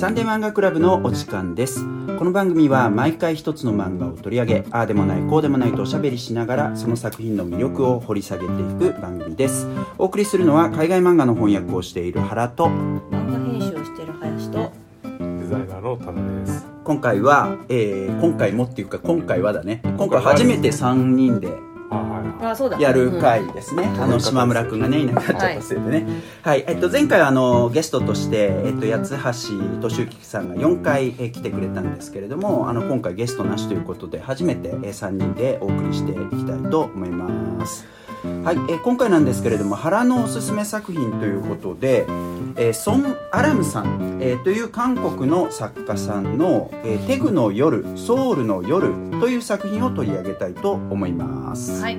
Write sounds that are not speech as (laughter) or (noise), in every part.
サンデー漫画クラブのお時間です。この番組は毎回一つの漫画を取り上げああでもないこうでもないとおしゃべりしながらその作品の魅力を掘り下げていく番組です。お送りするのは海外漫画の翻訳をしている原と漫画編集をしている林とデザイナーの田辺です。今回は、えー今回もっていうか今回はだね。今回初めて3人でやる回ですね、あの島村君がねいなくなっちゃったせい。でね。はい、えっと、前回はあのゲストとして、えっと、八橋俊之さんが4回、えー来てくれたんですけれどもあの今回ゲストなしということで初めて、えー3人でお送りしていきたいと思いますはい、えー今回なんですけれども原のおすすめ作品ということで、えーソン・アラムさん、えーという韓国の作家さんの「えーテグの夜ソウルの夜」という作品を取り上げたいと思います。はい。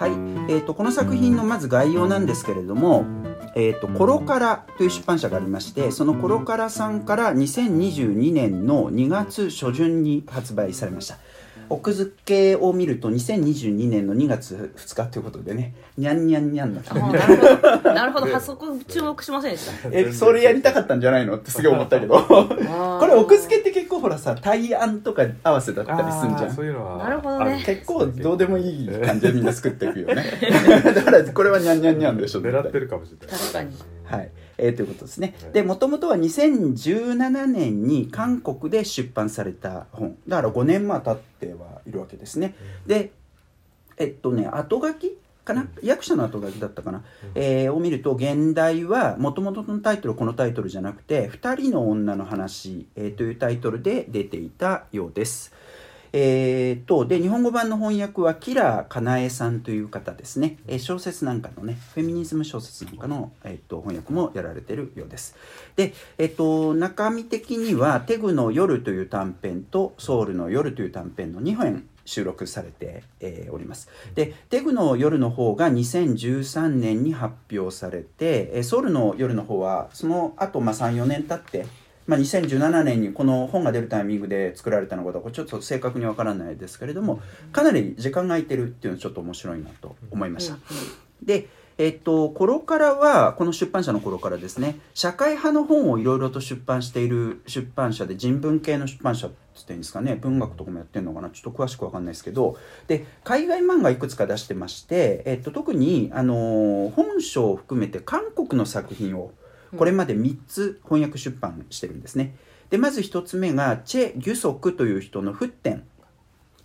はい、えー、とこの作品のまず概要なんですけれども「えー、とコロカラ」という出版社がありましてそのコロカラさんから2022年の2月初旬に発売されました奥付けを見ると2022年の2月2日ということでね。にゃんにゃんにゃんだったあなるほど。なるほど。はそこ注目しませんでした。えそれやりたかったんじゃないのってすげえ思ったけど。これ奥付けって結構ほらさ対案とか合わせだったりすんじゃん。あーそういうのは。なるほどね。結構どうでもいい感じでみんな作っていくよね。(laughs) (laughs) だからこれはにゃんにゃんにゃんでしょ狙ってるかもしれない。確かに。はい、えーということですね。で、もともとは2017年に韓国で出版された本。だから5年まあ経ってはいるわけですね。で、えっとね、後書きかな、役者の後書きだったかな、えーを見ると、現代は、もともとのタイトルこのタイトルじゃなくて、二人の女の話、えーというタイトルで出ていたようです。えー、とで日本語版の翻訳はキラーかなえさんという方ですね、えー小説なんかのねフェミニズム小説なんかの、えー、と翻訳もやられてるようです。で、えー、と中身的には「テグの夜」という短編と「ソウルの夜」という短編の2編収録されて、おります。で「テグの夜」の方が2013年に発表されて、ソウルの夜の方はその後、まあ34年経ってまあ、2017年にこの本が出るタイミングで作られたのかどうかちょっと正確にわからないですけれどもかなり時間が空いてるっていうのはちょっと面白いなと思いました。でえっと、コロカラはこの出版社の頃からですね社会派の本をいろいろと出版している出版社で人文系の出版社って言っていいんですかね文学とかもやってるのかなちょっと詳しくわかんないですけどで海外漫画いくつか出してまして、えっと、特にあの本書を含めて韓国の作品をこれまで3つ翻訳出版してるんですね。でまず1つ目がチェ・ギュソクという人の「沸点」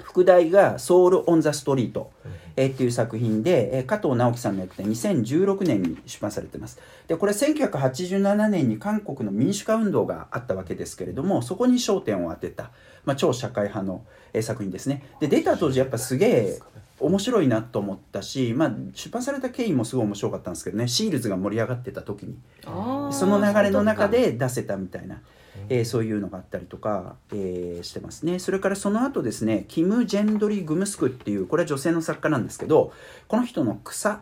副題が「ソウル・オン・ザ・ストリート」えーっていう作品で、えー加藤直樹さんの役で2016年に出版されてます。でこれ1987年に韓国の民主化運動があったわけですけれどもそこに焦点を当てた、まあ、超社会派の、えー作品ですね。で出た当時やっぱすげえ面白いなと思ったし、まあ、出版された経緯もすごい面白かったんですけどね。シールズが盛り上がってた時に。その流れの中で出せたみたいな、えーそういうのがあったりとか、えーしてますね。それからその後ですねキム・ジェンドリ・グムスクっていうこれは女性の作家なんですけどこの人の草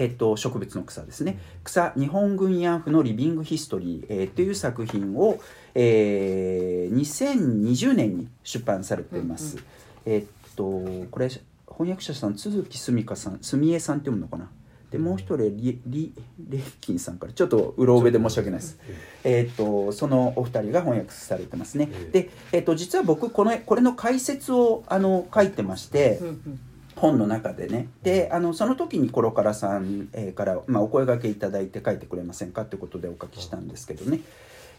えっと、植物の草ですね。草日本軍慰安婦のリビングヒストリー、えーという作品を、えー2020年に出版されています、えっとこれ翻訳者さん都築すみかさんすみえさんって読むのかな？でもう一人リリレイキンさんからちょっとうろ覚えで申し訳ないです。えー、とそのお二人が翻訳されてますね。で、えー、と実は僕このこれの解説をあの書いてまして、本の中でね。であのその時にコロカラさん、えーから、まあ、お声掛けいただいて書いてくれませんかということでお書きしたんですけどね、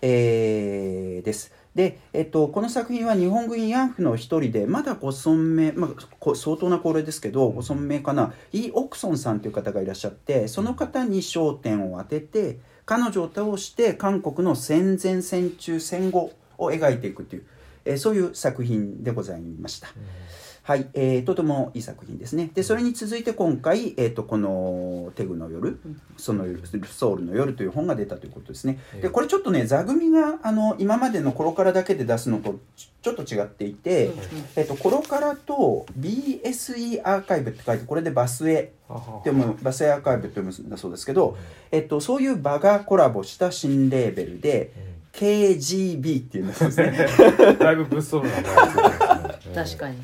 えーですで、えっと、この作品は日本軍慰安婦の一人でまだご存命、まあ、相当な高齢ですけどご存命かなイ・オクソンさんという方がいらっしゃってその方に焦点を当てて彼女を倒して韓国の戦前戦中戦後を描いていくという、えそういう作品でございました。はい、えーとてもいい作品ですね。で、それに続いて今回、えー、とこの「テグの夜」そのソウルの夜という本が出たということですね。で、これちょっとね、座組があの今までのコロカラだけで出すのとちちょっと違っていて、えっと、コロカラと BSE アーカイブって書いて、これでバスエって読む、バスエアーカイブって読むんだそうですけど、えっと、そういう場がコラボした新レーベルで、KGB っていうんですね。(laughs) だいぶ物騒なね。(laughs) 確かに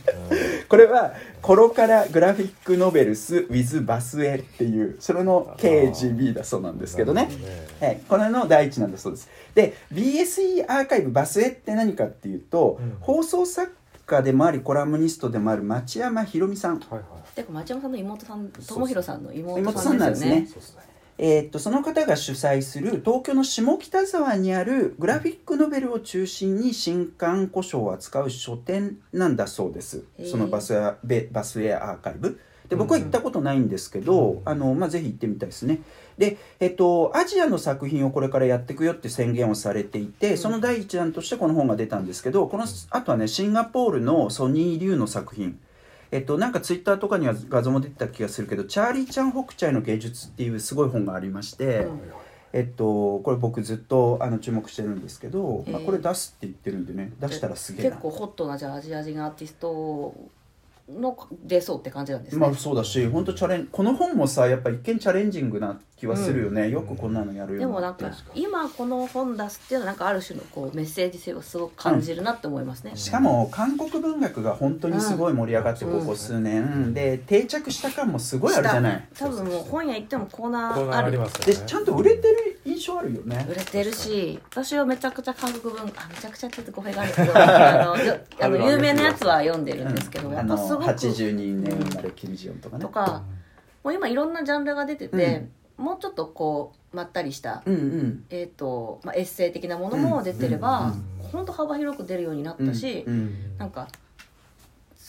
これはコロカラグラフィックノベルス with バスエっていうそれの KGB だそうなんですけどね。なるほどね。はい、これの第一なんだそうです。で BSE アーカイブバスエって何かっていうと、うん。放送作家でもありコラムニストでもある町山ひろみさん。はいはい。てか町山さんの妹さん友弘さんの妹妹ささんんなんですすね。でよね。そうですねえーっとその方が主催する東京の下北沢にあるグラフィックノベルを中心に新刊古書を扱う書店なんだそうです。そのバスエベバスエアーカイブ。で僕は行ったことないんですけど、うん。あのまあ、ぜひ行ってみたいですね。で、えっと、アジアの作品をこれからやっていくよって宣言をされていて、うん。その第一弾としてこの本が出たんですけどこのあとはねシンガポールのソニー・リュウの作品えっと、なんかツイッターとかには画像も出てた気がするけど「チャーリーちゃん北斎の芸術」っていうすごい本がありまして、うん。えっと、これ僕ずっとあの注目してるんですけど、まあ、これ出すって言ってるんでね出したらすげえな。結構ホットなじゃあアジア人アーティストの出そうって感じなんですね、まあそうだし本当チャレンこの本もさやっぱ一見チャレンジングな気はするよね、よくこんなのやるよでもなんか今この本出すっていうのはなんかある種のこうメッセージ性をすごく感じるなって思いますね、しかも韓国文学が本当にすごい盛り上がってうんここ数年、で定着した感もすごいあるじゃない。多分もう本屋行ってもコーナコーありーあるますよね。でちゃんと売れてる印象あるよね。売れてるし私はめちゃくちゃ韓国文あめちゃくちゃって言うと語弊があるけど (laughs) あのよあの有名なやつは読んでるんですけど、やあのっぱすごく82年生まれキム・ジヨンとかね。とかもう今いろんなジャンルが出てて、もうちょっとこうまったりした、うんうん。えーとまあ、エッセイ的なものも出てれば、うん。ほんと幅広く出るようになったし、うんうん。なんか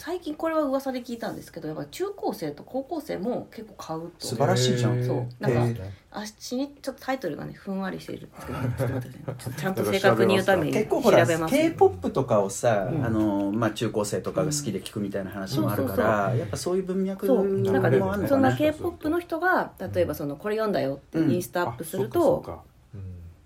最近これは噂で聞いたんですけどやっぱ中高生と高校生も結構買うと。素晴らしいじゃん。そう。なんかへー。あしにちょっとタイトルがねふんわりしているんですけどちょっと待ってくださいねちゃんと正確に言うために調結構ほらべます。K p o p とかをさ、うん。あのまあ、中高生とかが好きで聞くみたいな話もあるから、やっぱそういう文脈そう。もな。んかねあるのそんなかな k p o p の人が例えばそのこれ読んだよってうんインスタアップすると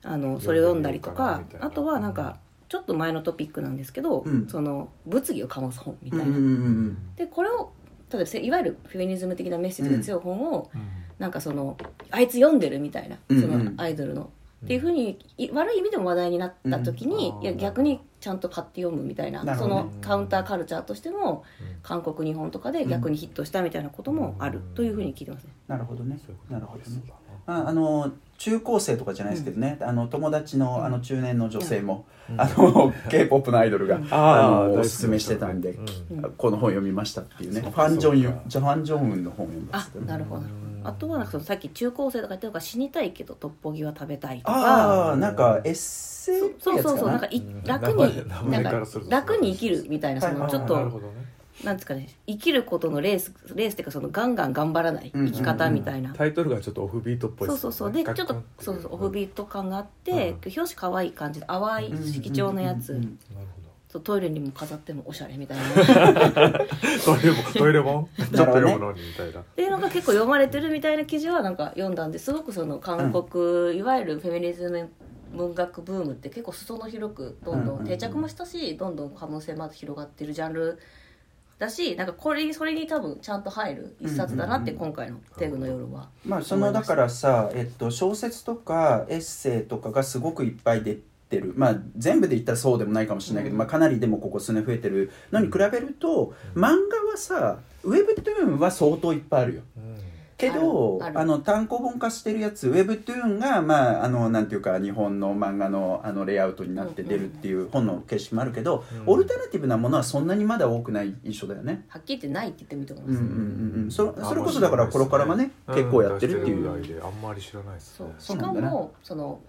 あのそれを読んだりとかあとはなんかちょっと前のトピックなんですけど、うん。その物議を醸す本みたいな、うんうんうんでこれを例えばせいわゆるフェミニズム的なメッセージが強い本を、うん。なんかそのあいつ読んでるみたいなうんうん。そのアイドルの、っていうふうにい悪い意味でも話題になった時に、うん。いや逆にちゃんと買って読むみたいなね。のカウンターカルチャーとしても韓国日本とかで逆にヒットしたみたいなこともあるというふうに聞いてますね。なるほどね。そういうことなるほどねああの中高生とかじゃないですけどね、あの友達のあの中年の女性も、うん。あの k p o p のアイドルが、あの大好きおすすめしてたんで、うん。うんこの本読みましたっていうね。ファン・ジョンユそうか。ジョファン・ジョンウンの本を読みまあしたね。なるほど。なるほどあとはなんかそのさっき中高生とか言ってるから死にたいけどトッポギは食べたいとか。ああなんかエッセイそうそうそうな。んかいうん。楽になんか楽に生きるみたいなそはいはい。はいのちょっとなるほどねなんですかね生きることのレースレースっていうかそのガンガン頑張らない生き方みたいな。タイトルがちょっとオフビートっぽいそうそうそう。でちょっとそうそうオフビーート感があって、うん。表紙可愛い感じで淡い色調のやつ、なるそうトイレにも飾ってもおしゃれみたいな。っほどトイレもトイレも？(laughs) ちょっと読むのにみたいな。ていうのが結構読まれてるみたいな記事はなんか読んだんですごくその韓国、いわゆるフェミニズム文学ブームって結構裾野広くどんどん定着もしたし、どんどん可能性まだ広がってるジャンルだしなんかこれにそれに多分ちゃんと入る一冊だなってうん今回の「テグの夜は」まあそのだからさ、えっと、小説とかエッセイとかがすごくいっぱい出てる。まあ全部で言ったらそうでもないかもしれないけど、うん。まあ、かなりでもここ数年増えてる。のに比べると、漫画はさウェブトゥーンは相当いっぱいあるよ。うんけどあの単行本化してるやつウェブトゥーンがまああのなんていうか日本の漫画のあのレイアウトになって出るっていう本の形式もあるけど、うん。オルタナティブなものはそんなにまだ多くない印象だよね。はっきり言ってないって言ってもいいと思いうんうんます、うん。うんそそれこそだからこれからもね、うん結構やってるっていう、出してぐらいであんまり知らな。いですねそうしかもその、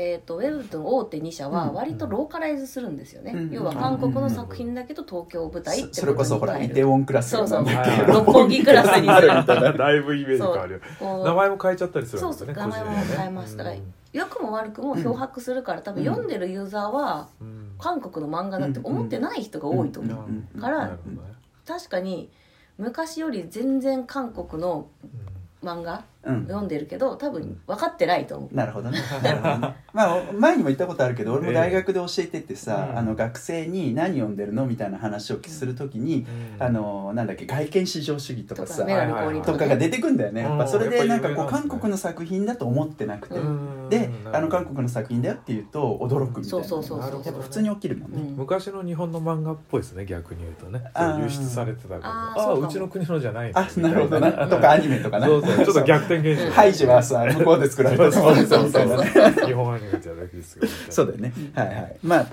えー、とウェブトゥーン大手2社は割とローカライズするんですよね、うん。要は韓国の作品だけど東京舞台ってそそれこそほらイテウォンクラスそうそう六本木クラスにある。みたいなだいぶイメージ変わる名前も変えちゃったりするんですよねそうそう。名前も変えますだから良くも悪くも漂白するから多分読んでるユーザーはうん。韓国の漫画だって思ってない人が多いと思う、うん。から確かに昔より全然韓国のうん。漫画うん。読んでるけど多分分かってないと思う。なるほどね。(laughs) なるほどね。まあ前にも言ったことあるけど俺も大学で教えててさ、ええ。あの学生に何読んでるのみたいな話をするときに、うん。あのなんだっけ外見至上主義とかさとかメガネ降臨とかが出てくんだよね。やっぱそれでなんかこう韓国の作品だと思ってなくて、うん。であの韓国の作品だよって言うと驚くみたいな。そうそうそうそう。やっぱ普通に起きるもんね。うん。昔の日本の漫画っぽいですね逆に言うとね。あ輸出されてたからあああうかも。うちの国のじゃないの。あなるほどな。とかアニメとかな。そうそう。ちょっと逆転現象ハイジはさ向こうで作られた。そうそう。日本アニメじゃなくですよそうだよね。はいはい。まあ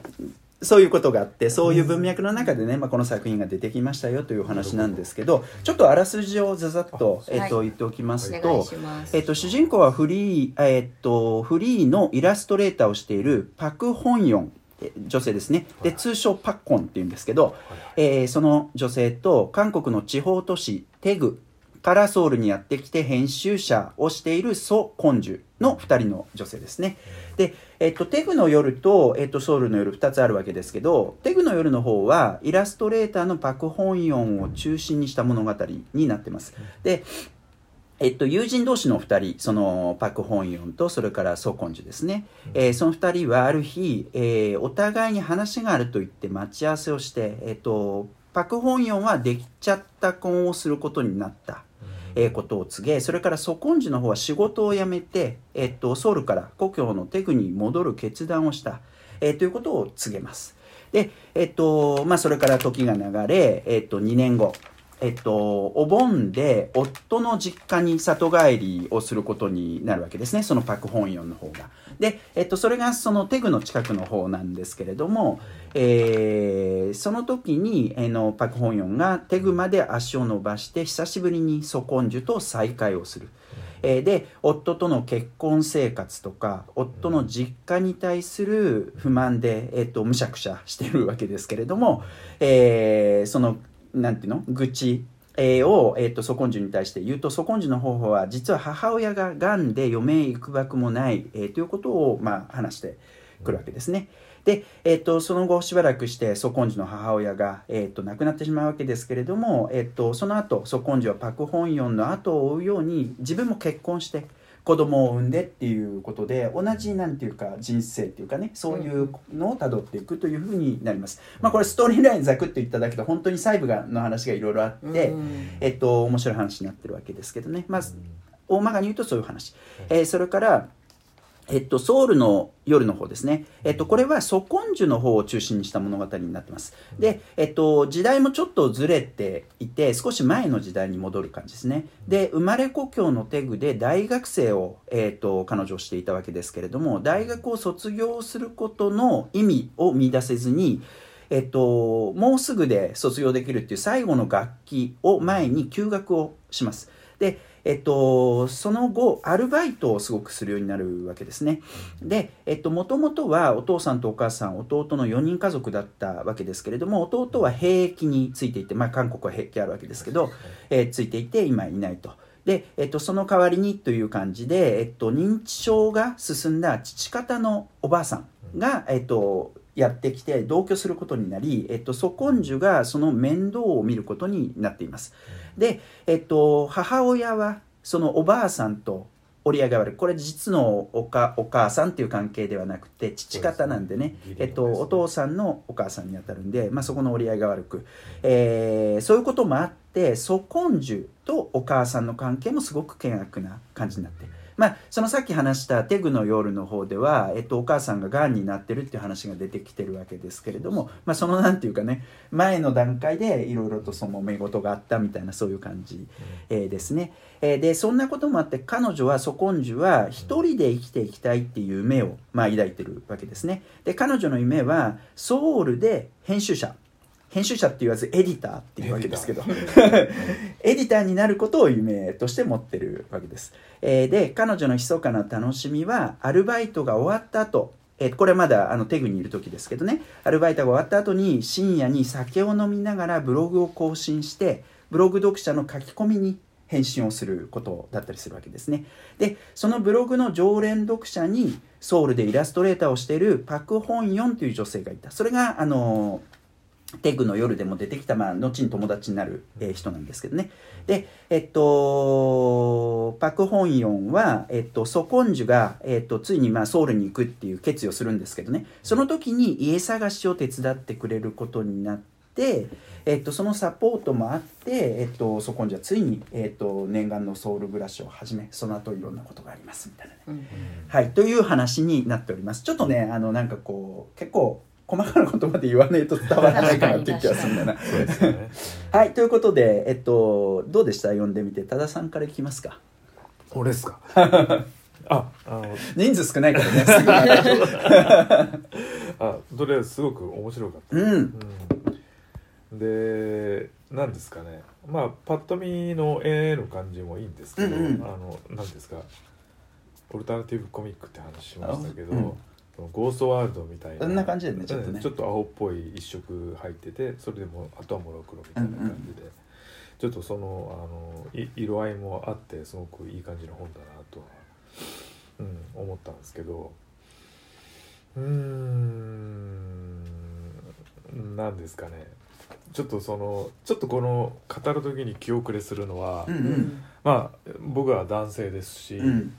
そういうことがあってそういう文脈の中でね、まあ、この作品が出てきましたよというお話なんですけどちょっとあらすじをざざっと,、えっと言っておきますとえっと、主人公はフリー、えっと、フリーのイラストレーターをしているパク・ホンヨンえ女性ですね。で通称パッコンっていうんですけど、えーその女性と韓国の地方都市テグからソウルにやってきて編集者をしているソ・コンジュの2人の女性ですね。で、えっと、テグの夜と、えっと、ソウルの夜2つあるわけですけどテグの夜の方はイラストレーターのパク・ホンヨンを中心にした物語になってます。でえっと、友人同士の2人そのパク・ホンヨンとそれからソ・コンジュですね、えーその2人はある日、えーお互いに話があると言って待ち合わせをして、えっと、パク・ホンヨンはできちゃった婚をすることになった、えーことを告げそれからソ・コンジの方は仕事を辞めて、えっと、ソウルから故郷のテグに戻る決断をした、えーということを告げますで、えっとまあ、それから時が流れ、えっと、2年後えっと、お盆で夫の実家に里帰りをすることになるわけですねそのパク・ホンヨンの方が。で、えっと、それがそのテグの近くの方なんですけれども、えーその時に、えのパク・ホンヨンがテグまで足を伸ばして久しぶりにソコンジュと再会をする。えーで夫との結婚生活とか夫の実家に対する不満で、えー、とむしゃくしゃしてるわけですけれども、えーそのなんていうの？愚痴、を、えー、とソ根樹に対して言うとソ根樹の方法は実は母親ががんで余命いくばくもない、えーということを、まあ、話してくるわけですね。で、えー、とその後しばらくしてソ根樹の母親が、えー、と亡くなってしまうわけですけれども、えー、とその後ソ根樹はパク・ホンヨンの後を追うように自分も結婚して子供を産んでっていうことで同じなんていうか人生っていうかねそういうのをたどっていくというふうになります。まあ、これストーリーラインざくっと言っただけで本当に細部がの話がいろいろあって、うん。えっと、面白い話になってるわけですけどね、まあ、大まかに言うとそういう話、えーそれから、えっと、ソウルの夜の方ですね、えっと、これはソコンジュの方を中心にした物語になってます。で、えっと、時代もちょっとずれていて少し前の時代に戻る感じですね。で生まれ故郷のテグで大学生を、えっと、彼女をしていたわけですけれども大学を卒業することの意味を見出せずにえっと、もうすぐで卒業できるっていう最後の楽器を前に休学をします。で、えっと、その後、アルバイトをすごくするようになるわけですね。で、えっと、もともとはお父さんとお母さん、弟の4人家族だったわけですけれども、弟は兵役についていて、まあ、韓国は兵役あるわけですけど、えーついていて、今いないと。で、えっと、その代わりにという感じで、えっと、認知症が進んだ父方のおばあさんが、えっと、やってきて同居することになり、えっと、ソコンジュがその面倒を見ることになっています。で、えっと、母親はそのおばあさんと折り合いが悪い。これ実のおかお母さんっていう関係ではなくて父方なんでね。ね。えっと、お父さんのお母さんにあたるんで、まあ、そこの折り合いが悪く、えーそういうこともあってソコンジュとお母さんの関係もすごく険悪な感じになってまあ、そのさっき話したテグの夜の方では、えっと、お母さんががんになってるっていう話が出てきてるわけですけれども、まあ、そのなんていうかね前の段階でいろいろとその揉め事があったみたいなそういう感じ、えーですね、えーでそんなこともあって彼女はソコンジュは一人で生きていきたいっていう夢を、まあ、抱いてるわけですね。で彼女の夢はソウルで編集者編集者って言わずエディターっていうわけですけど。エディター。(laughs) になることを夢として持ってるわけです、えーで彼女の密かな楽しみはアルバイトが終わった後。えーこれまだあのテグにいる時ですけどね。アルバイトが終わった後に深夜に酒を飲みながらブログを更新してブログ読者の書き込みに返信をすることだったりするわけですね。でそのブログの常連読者にソウルでイラストレーターをしているパク・ホンヨンという女性がいたそれがあのテグの夜でも出てきた、まあ、後に友達になる、えー人なんですけどね。で、えっと、パク・ホンヨンは、えっと、ソコンジュが、えっと、ついに、まあ、ソウルに行くっていう決意をするんですけどね、その時に家探しを手伝ってくれることになって、えっと、そのサポートもあって、えっと、ソコンジュはついに、えっと、念願のソウル暮らしを始め、その後いろんなことがありますみたいなね。うんはい、という話になっております。ちょっとね、あの、なんかこう、結構、細かなことまで言わないと伝わらないかなっていう気がするんだよな。ねはい、ということで、えっと、どうでした？読んでみて、多田さんからいきますか？俺ですか？(laughs) ああの人数少ないからね、すぐなあそれすごく面白かった。うん、うん、で何ですかね。まあパッと見の絵の感じもいいんですけど、うんうん。あの何ですか？オルタナティブコミックって話しましたけど、あうんゴーストワールドみたいな。そんな感じだよねちょっとね。うんちょっと青っぽい一色入っててそれでもあとはモノクロみたいな感じで、ちょっとそのあのい色合いもあってすごくいい感じの本だなとは、うん、思ったんですけど。うーんなんですかね。ちょっとそのちょっとこの語る時に気遅れするのは、うんうん。まあ僕は男性ですし、うん。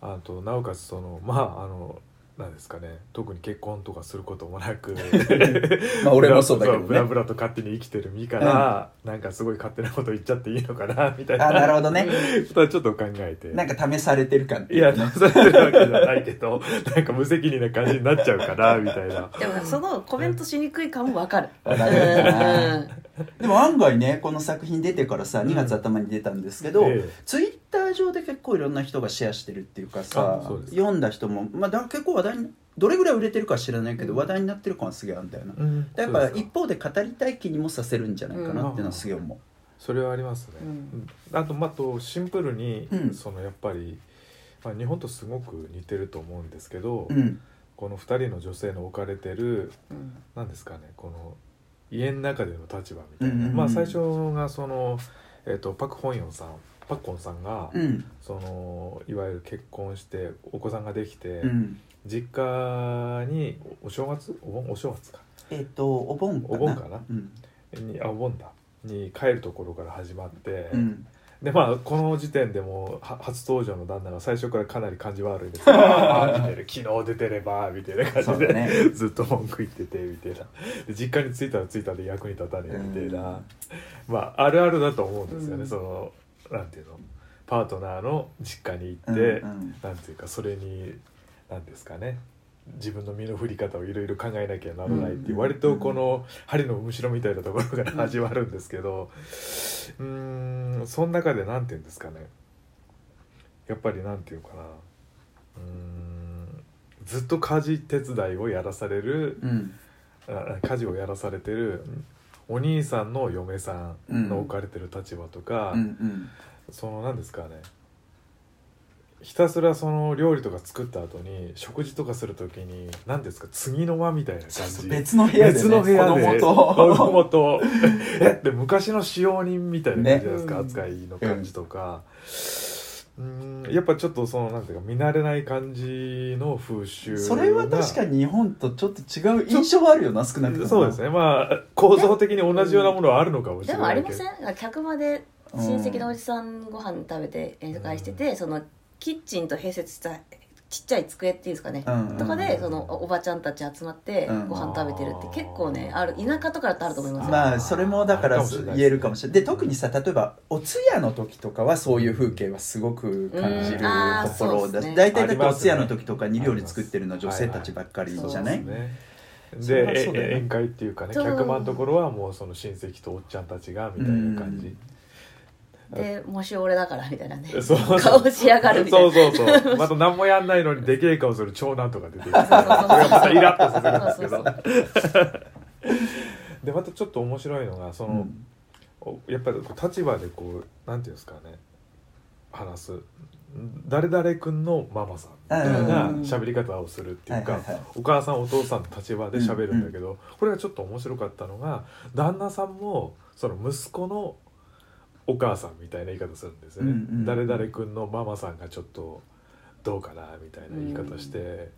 あとなおかつそのまああのなんですかね。特に結婚とかすることもなく。(laughs) まあ俺もそうだけどね。ブラブラと勝手に生きてる身から、なんかすごい勝手なこと言っちゃっていいのかなみたいな。あ、なるほどね。(laughs) ちょっと考えて。なんか試されてる感っていやいうかねそれてるわけじゃないけどなんか無責任な感じになっちゃうかなみたいな。でもそのコメントしにくい感もわかる。わかるな。うん (laughs) でも案外ねこの作品出てからさ2月頭に出たんですけど、ええ。ツイッター上で結構いろんな人がシェアしてるっていうかさ読んだ人も、まあ、だ結構話題にどれぐらい売れてるかは知らないけど話題になってる感はすげえあるんだよな、うん。やっぱそうですか。一方で語りたい気にもさせるんじゃないかなっていうのはすげえ思それはありますね、うん。うんあとまああとシンプルに、うん。そのやっぱり、まあ、日本とすごく似てると思うんですけど、ううん。この2人の女性の置かれてるうん。なんですかねこの家の中での立場みたいな、まあ最初がその、えっとパク・ホンヨンさんパクコンさんが、うん。そのいわゆる結婚してお子さんができて、うん。実家におお正月？お盆？お正月か。えっ、とお盆かな。お盆かな？うん。にあお盆だ。に帰るところから始まって、うんでまあこの時点でも初登場の旦那が最初からかなり感じ悪いです。(laughs) 見てる。昨日出てればみたいな感じで、ね。(laughs) ずっと文句言っててみたいな。で実家に着いたら着いたで役に立たねえみたいな、まああるあるだと思うんですよね、うん。そのなんていうの？パートナーの実家に行って、うんうん。なんていうかそれになんですかね自分の身の振り方をいろいろ考えなきゃならないって割とこの針のむしろみたいなところから始まるんですけどうーんその中でなんていうんですかね。やっぱりなんていうかな。うーんずっと家事手伝いをやらされるうん。あ家事をやらされてるお兄さんの嫁さんの置かれてる立場とか、うんうん。その何ですかねひたすらその料理とか作った後に食事とかする時に何ですか次の間みたいな感じ。別の部屋で、ね、別の部屋で。子供と。子供と。(laughs) えって昔の使用人みたいな感じじゃないですか、ね扱いの感じとか、うんやっぱちょっとそのなんていうか見慣れない感じの風習がそれは確かに日本とちょっと違う印象はあるよな少なくとも。そうですね。まあ構造的に同じようなものはあるのかもしでれもありまないけどせん客間で親戚のおじさんご飯食べて宴会してて、そのキッチンと併設したちっちゃい机っていうんですかね、うんとかでそのおおばちゃんたち集まってうん。ご飯食べてるって結構ねある田舎とかだとあると思いますよ、まあそれもだから言えるかもしれない。で特にさ例えばお通夜の時とかはそういう風景はすごく感じるところだしそうですね。大体だってお通夜の時とかに料理作ってるのは女性たちばっかりじゃない？ですね。宴会っていうかね客間のところはもうその親戚とおっちゃんたちがみたいな感じでもし俺だからみたいなね。そうそう顔しやがるみたいな。そうそうそう。また何もやんないのにでけえ顔する長男とか出てきて。それそうそうそうがまたイラッとさせるんですけそう。どでまたちょっと面白いのがその、おやっぱりこう立場でこうなんていうんですかね。話す。誰々君のママさんみたいなうん。喋り方をするっていうか、はいはいはい。お母さんお父さんの立場で喋るんだけど、これがちょっと面白かったのが旦那さんもその息子のお母さんみたいな言い方するんですよね、うんうん誰々君のママさんがちょっとどうかなみたいな言い方して、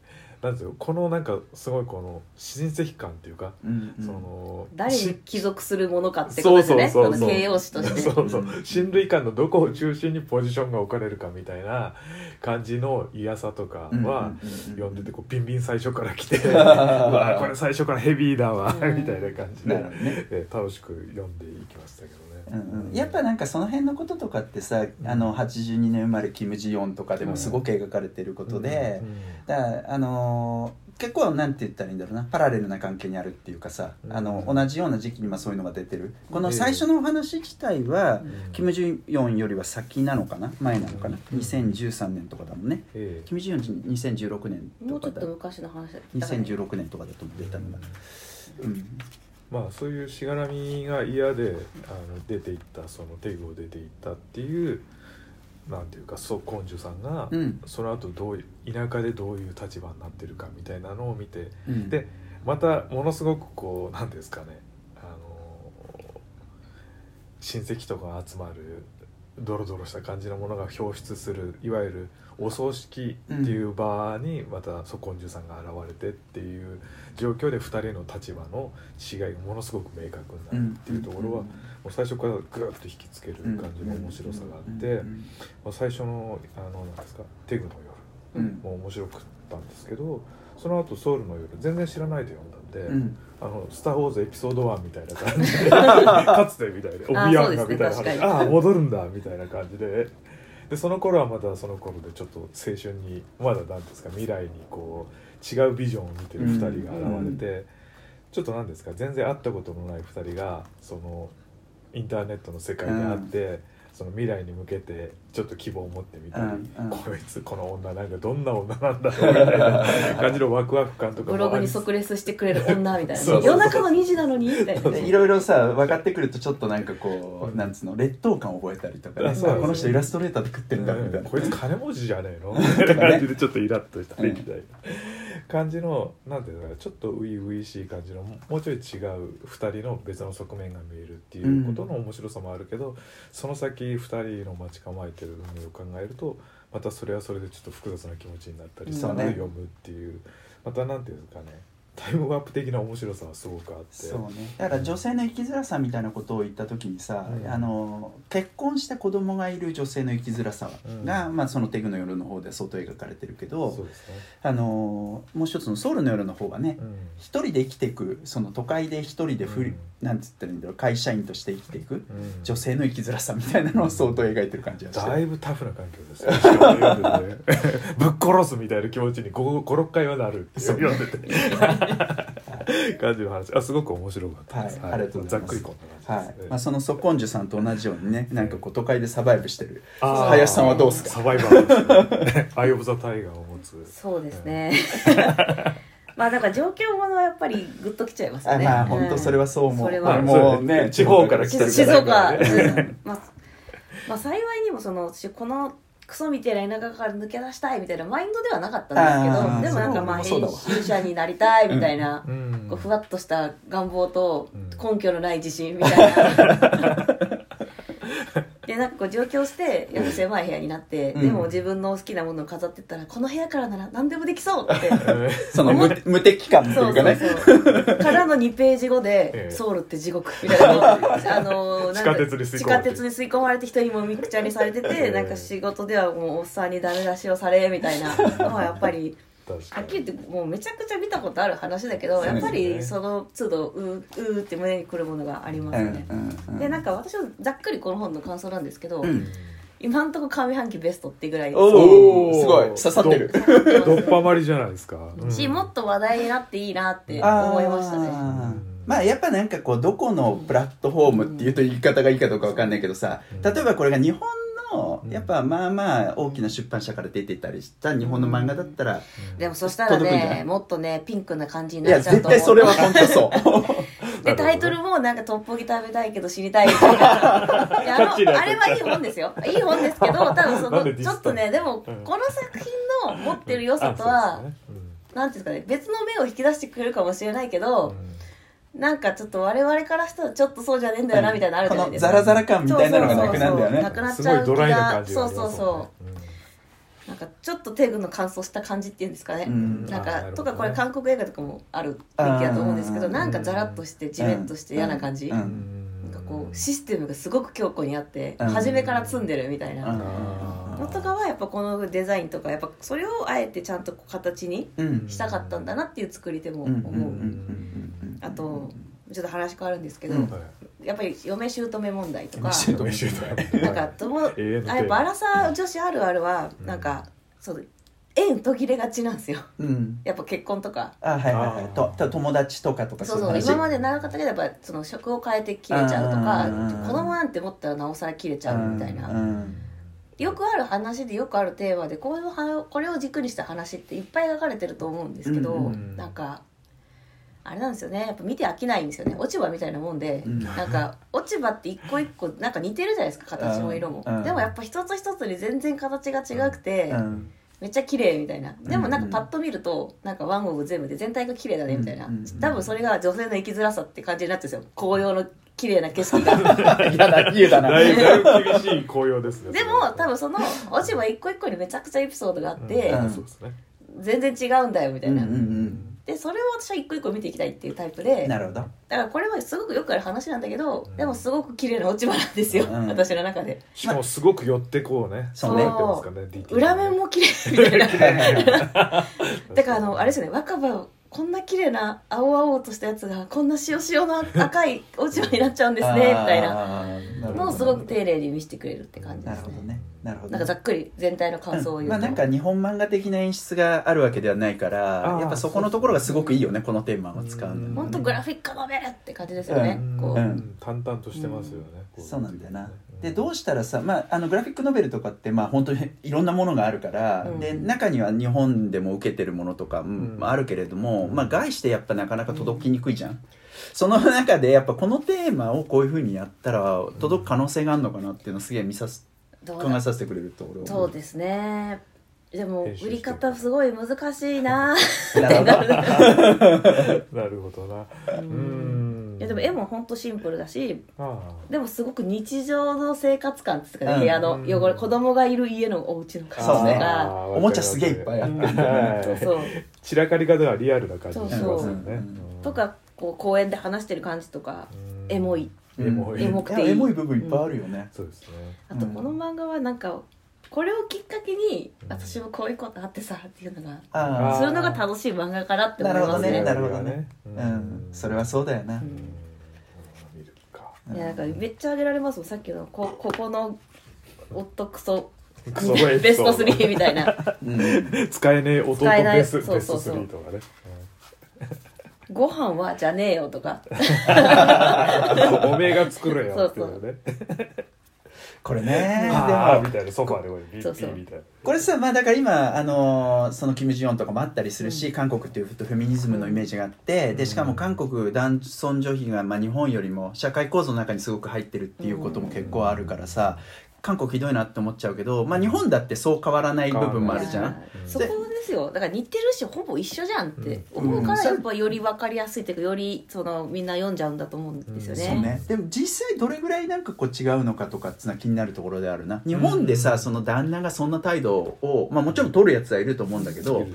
なんですよこのなんかすごいこの親戚感っていうか、うんうん。その誰しに帰属するものかってことですよね。そうそうそうそう。この形容詞として。(laughs) そうそう。親類間のどこを中心にポジションが置かれるかみたいな感じの嫌さとかはうんうんうん読んでてこうビンビン最初から来て (laughs) これ最初からヘビーだわうん。みたいな感じでね。えー楽しく読んでいきましたけどね。うんうんやっぱなんかその辺のこととかってさあの82年生まれキム・ジヨンとかでもすごく描かれてることで、だからあのー結構なんて言ったらいいんだろうなパラレルな関係にあるっていうかさ、うん。あの同じような時期にまあそういうのが出てる。この最初のお話自体は、うん。キム・ジヨンよりは先なのかな前なのかな、うん。2013年とかだもんね。ええ。キム・ジヨン2016年もうちょっととかだ昔の話だったから2016年とかだと思ってたのが、うんまあそういうしがらみが嫌であの出ていったそのテグを出ていったっていうなんていうかソ・コンジュさんが、うん。その後どういう田舎でどういう立場になってるかみたいなのを見てうん。でまたものすごくこうなんていうんですかねあの親戚とかが集まるドロドロした感じのものが表出するいわゆるお葬式っていう場にまたソコンジュさんが現れてっていう状況で2人の立場の違いがものすごく明確になるっていうところはもう最初からグーッと引きつける感じの面白さがあって最初のあのなんですかテグの夜も面白かったんですけどその後ソウルの夜全然知らないで読んだんで、あの「スター・ウォーズ」エピソード1みたいな感じでかつてみたいでオビアンがみたいなそうですねあ戻るんだみたいな感じででその頃はまだその頃でちょっと青春にまだ何ですか未来にこう違うビジョンを見てる2人が現れて、ちょっと何ですか全然会ったことのない2人がそのインターネットの世界で会って、その未来に向けてちょっと希望を持ってみたり、うんうん。こいつこの女なんかどんな女なんだろうみたいな感じのワクワク感とかブログに即レスしてくれる女みたいな。そうそうそう。夜中の2時なのにみたいな。でいろいろさ分かってくるとちょっとなんかこう、うんなんつうの劣等感を覚えたりとか。ねこの人イラストレーターで食ってんだみたいな、こいつ金持ちじゃねえの？みたいな感じでちょっとイラッとしたねうんみたいな感じのなんていうのかなちょっと初々しい感じのもうちょい違う2人の別の側面が見えるっていうことの面白さもあるけど、その先2人の待ち構えてる海を考えるとまたそれはそれでちょっと複雑な気持ちになったりするそうね。読むっていうまたなんていうんですかねタイムワープ的な面白さはすごくあって。そうね。だから女性の生きづらさみたいなことを言った時にさ、うん。あの結婚して子供がいる女性の生きづらさが、まあ、そのテグの夜の方で相当描かれてるけどそうですね、あのもう一つのソウルの夜の方はね、うん。一人で生きていくその都会で一人でふり、うん。なんつったらいいんだろう会社員として生きていくうん。女性の生きづらさみたいなのを相当描いてる感じがして。だいぶタフな環境ですよ。(laughs) ぶっ殺すみたいな気持ちに5、6回はなるって読んでて。(laughs) 感じの話。あ、すごく面白かったです。はいありがとうございます。ざっくりこんなはい感じです。ね。まあ、そのソコンジュさんと同じようにねなんかこう都会でサバイブしてる。林さんはどうですか？サバイバーですね。アイ・オブ・ザ・タイガーを持つ。そうですね。(laughs) まあだから状況ものはやっぱりグッときちゃいますね。あまあうん。本当それはそう思う、それは。俺もね地方から来てる静岡、からね。うん。まあ、まあ幸いにもそのしこのクソみたいな田舎から抜け出したいみたいなマインドではなかったんですけどでもなんかまあ編集者になりたいみたいな、うんこうふわっとした願望とうん。根拠のない自信みたいな。(laughs) でなんかこう上京してやっぱ狭い部屋になって、うん。でも自分の好きなものを飾ってったらこの部屋からなら何でもできそうって (laughs) その無無敵感っていそううかね。そうそうからの2ページ後でええ「ソウルって地獄」みたいな。(laughs) あのなんか地下鉄に吸い込まれて。地下鉄に吸い込まれて人にもみくちゃにされてて、ええなんか仕事ではもうおっさんにダメ出しをされみたいな。のはやっぱりはっきり言ってもうめちゃくちゃ見たことある話だけど、やっぱりその都度うーうーって胸にくるものがありますね。うんでなんか私はざっくりこの本の感想なんですけど、うん。今んとこ上半期ベストってぐらいおおーおすごい。刺さってる。(laughs) どっぱまりじゃないですか。うん。しもっと話題になっていいなって思いましたね。まあやっぱなんかこうどこのプラットフォームっていうと言い方がいいかどうかわかんないけどさうん。例えばこれが日本やっぱまあまあ大きな出版社から出てたりした日本の漫画だったらでもそしたらねもっとねピンクな感じにいやなっちゃう。と思う絶対それは本当そう。(laughs) でタイトルもなんかトッポギ食べたいけど死にたいみたいない (laughs) やあれはいい本ですよ。いい本ですけど (laughs) 多分そのちょっとねでもうんこの作品の持ってる良さとあはそうですね。なんていうんですかね別の面を引き出してくれるかもしれないけうん。どなんかちょっと我々からしたらちょっとそうじゃねえんだよなみたいなのあるじゃないですか。このザラザラ感みたいなのがなくなるんだよね。なくなっちゃう気すごいドライながそうそうそう。なんかちょっとテグの乾燥した感じっていうんですかね、うん。なんかね。とかこれ韓国映画とかもある雰囲気だと思うんですけどなんかザラッとしてジメッとして嫌な感じ、うん。なんかこうシステムがすごく強固にあってうん。初めから積んでるみたいな。うん。のとかはやっぱこのデザインとかやっぱそれをあえてちゃんと形にうん。したかったんだなっていう作り手もう。ん。思う、うん。うん。うんあとちょっと話変わるんですけど、うん。はいやっぱり嫁姑問題とかなんか友あやっぱアラサー女子あるあるはうん。なんか、そう縁途切れがちなんですよ。うん。やっぱ結婚とか。あはいはいはい。とと友達とかとか。そうそう話。今まで長かったけどやっぱその職を変えて切れちゃうとかうん子供なんて思ったらなおさら切れちゃうみたいな、うんよくある話でよくあるテーマでこういうはこれを軸にした話っていっぱい描かれてると思うんですけど、うんうん。なんかあれなんですよね。やっぱ見て飽きないんですよね。落ち葉みたいなもんで、うん。なんか落ち葉って一個一個なんか似てるじゃないですか形も色も、うん。でもやっぱ一つ一つに全然形が違くて、うん。めっちゃ綺麗みたいな。でもなんかパッと見るとなんかワンオブ全部で全体が綺麗だねみたいな、うん。うん。多分それが女性の生きづらさって感じになってるんですよ。紅葉の綺麗な景色が。(laughs) 嫌な言うだな。だいぶ厳しい紅葉ですねでも多分その落ち葉一個一個にめちゃくちゃエピソードがあって、うん。そうですね。全然違うんだよみたいな、うんうんでそれを私は一個一個見ていきたいっていうタイプうでんなるほど。だからこれはすごくよくある話なんだけど、うん。でもすごく綺麗な落ち葉なんですよ、うん。私の中で。しかもすごく寄ってこうねそうね寄ってますからね。裏面も綺麗みたいな。(laughs) だからあのあれですよね若葉こんな綺麗な青々としたやつがこんな塩塩の赤い落ち葉になっちゃうんですねみたいな。のをすごく丁寧に見せてくれるって感じですね。なるほどね。なるほどなんかざっくり全体の感想を言うと、まあなんか日本漫画的な演出があるわけではないからやっぱそこのところがすごくいいよねこのテーマを使ううん。の本当グラフィックノベルって感じですよね、うん。こう、うん。淡々としてますよね。こそうなんだよな。うんでどうしたらさ、まあ、あのグラフィックノベルとかってまあ本当に (laughs) いろんなものがあるから、うん。で中には日本でも受けてるものとかんもあるけれども、うん。まあ概してやっぱなかなか届きにくいじゃん、その中でやっぱこのテーマをこういうふうにやったら届く可能性があるのかなっていうのをすげえ見さす考えさせてくれると俺は思そうですね。でも売り方すごい難しいななる。ほ (laughs) どなるほどな。う (laughs) うんんいやでも絵も本当シンプルだしあでもすごく日常の生活感っていうか部屋の汚れ子供がいる家のお家の感じとそうね。か、あおもちゃすげえいっぱいあって。(laughs) 散らかり方がリアルな感じしますよね。うん。とかこう公園で話してる感じとかうん。エモい。エモい。エモくていい。やエモい部分いっぱいあるよね、そうですね。あとこの漫画はなんかこれをきっかけにうん。私もこういうことあってさっていうのがあするのが楽しい漫画かなって思いなるほどますねね。なるほどね。うん。それはそうだよな、うん。見るか。いやなんかめっちゃあげられますもんさっきのこここの夫クソクソエベストピソード。3みたいな。うん。使えねえ弟使えないベスベストそうそうそう。3とかね。ご飯はじゃねえよとか。う (laughs) んおめえが作れよっていうねこれね。ああみたいなソファーでこれビッピーみたいな。これさまあだから今あのーそのキム・ジヨンとかもあったりするし、韓国っていうとフェミニズムのイメージがあって、でしかも韓国男尊女卑がまあ日本よりも社会構造の中にすごく入ってるっていうことも結構あるからさ韓国ひどいなって思っちゃうけど、まあ、日本だってそう変わらない部分もあるじゃん。そこですよ。だから似てるしほぼ一緒じゃんって。思うからやっぱより分かりやすいっていうかよりそのみんな読んじゃうんだと思うんですよね,、そうね、でも実際どれぐらいなんかこう違うのかとかっていうのは気になるところであるな。日本でさ、その旦那がそんな態度を、まあ、もちろん取るやつはいると思うんだけど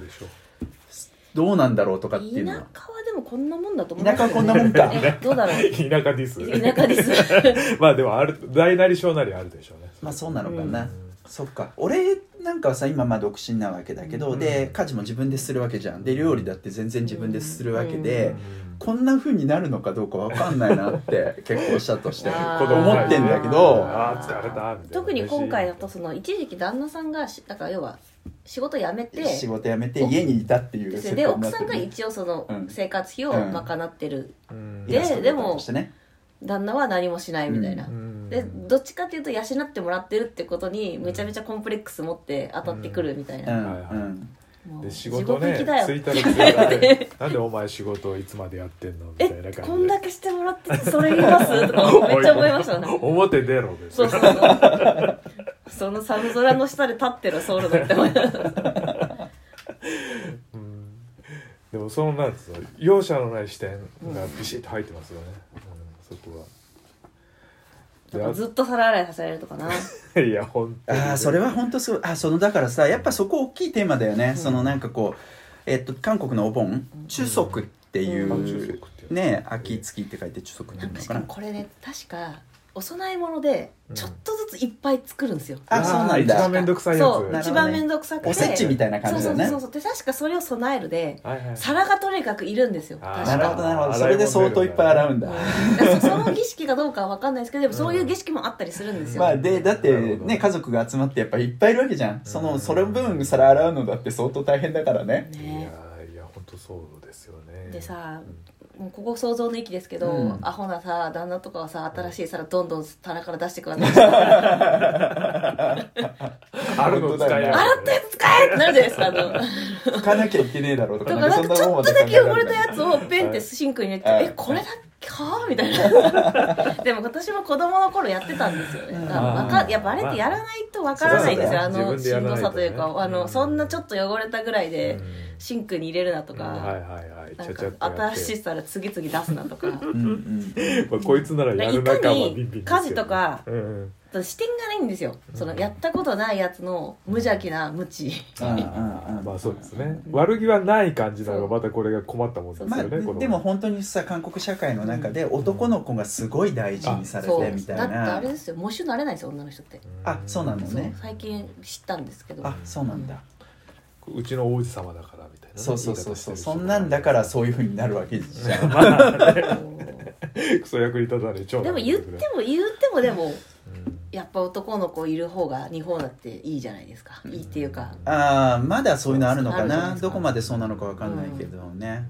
どうなんだろうとかっていう田のは。舎はでもこんなもんだと思います田舎はこんなもんか。え (laughs) どうだろう。田舎ディス田舎です。(laughs) まあでもある大なり小なりあるでしょうね。まあそうなのかな、うんそっか。俺なんかはさ今まあ独身なわけだけど、うんで家事も自分でするわけじゃん。で料理だって全然自分でするわけうで、んこんな風になるのかどうかわかんないなって (laughs) 結構したとして思ってんだけど。ああ疲れたみたいな。特に今回だとその一時期旦那さんがしだから要は仕事辞めて仕事辞めて家にいたっていうでで奥さんが一応そのうん。生活費を賄ってる、うん。ででもとしてね。旦那は何もしないみたいな、うんでどっちかっていうと養ってもらってるってことにめちゃめちゃコンプレックス持って当たってくるみたいな、で仕事ね地獄行きだよ。ついたら (laughs) なんでお前仕事をいつまでやってんのみたいな感えじで。こんだけしてもらっててそれ言います？とか (laughs) めっちゃ思いましたね。表出ろですそうそうそう。その寒空の下で立ってるソウルのって思いました。うん。でもそのなんつうの容赦のない視点がビシッと入ってますよね、うんそこはなんかずっと皿洗いさせられるとかな。(laughs) いや本当に。ああそれは本当すごいあそのだからさやっぱそこ大きいテーマだよね、ん。そのなんかこうえっと韓国のお盆中足っていう、あ中足っていうね秋月って書いて中足ってないうのかな。もこれね確かお供え物でうん。ちょっとずついっぱい作るんですよ、あそうなんだ。一番面倒くさいやつ。そうなるほどね。一番面倒くさくて。おせちみたいな感じだよね。そうそうそうそう。で確かそれを備えるではいはい。皿がとにかくいるんですよ。あー確かなるほどなるほど。それで相当いっぱい洗うんだ、うんそその儀式かどうかは分かんないですけどでもそういう儀式もあったりするんですよ、まあでだってなるほど。ね家族が集まってやっぱりいっぱいいるわけじゃん、そのそれ分皿洗うのだって相当大変だからね。いやねいや本当そうですよね。でさもうここ想像の域ですけど、うん。アホなさ旦那とかはさ新しい皿どんどん棚から出してくわけ (laughs) あるの使いや洗ったやつ使えってなるじゃないですかあの。(laughs) 拭かなきゃいけねえだろうとかだからなんかちょっとだけ汚れたやつをペンってシンクに入れて「はいえこれだっけか?」みたいな。(laughs) でも私も子供の頃やってたんですよね。だからわかやっぱあれってやらないとわからないんですよ、まああのしんどさというかあの、うん。そんなちょっと汚れたぐらいでシンクに入れるなとか、はいはいはい。なんちゃちゃか新しい皿次々出すなとか。うんうん (laughs) まあこいつならやるいか仲間にビンビンですけど家事とかうんうん視点がないんですよ。そのやったことないやつの無邪気な無知。うんうんうん。まあそうですね。悪気はない感じなのがまたこれが困ったもんですよまあ、ねこの。でも本当にさ韓国社会の中で男の子がすごい大事にされてみたいだってあなれですよ。喪主なれないですよ女の人って。あそうなのそうね最近知ったんですけど。あそうなんだ。うちの王子様だからみたいなねそうそうそうそう。そんなんだからそういうふうになるわけじゃんクソ役に立たねえ長でも男言っても言ってもでもうんやっぱ男の子いる方が日本だっていいじゃないですか。いいっていうか。ああまだそういうのあるのかな。どこまでそうなのかわかんないけどね、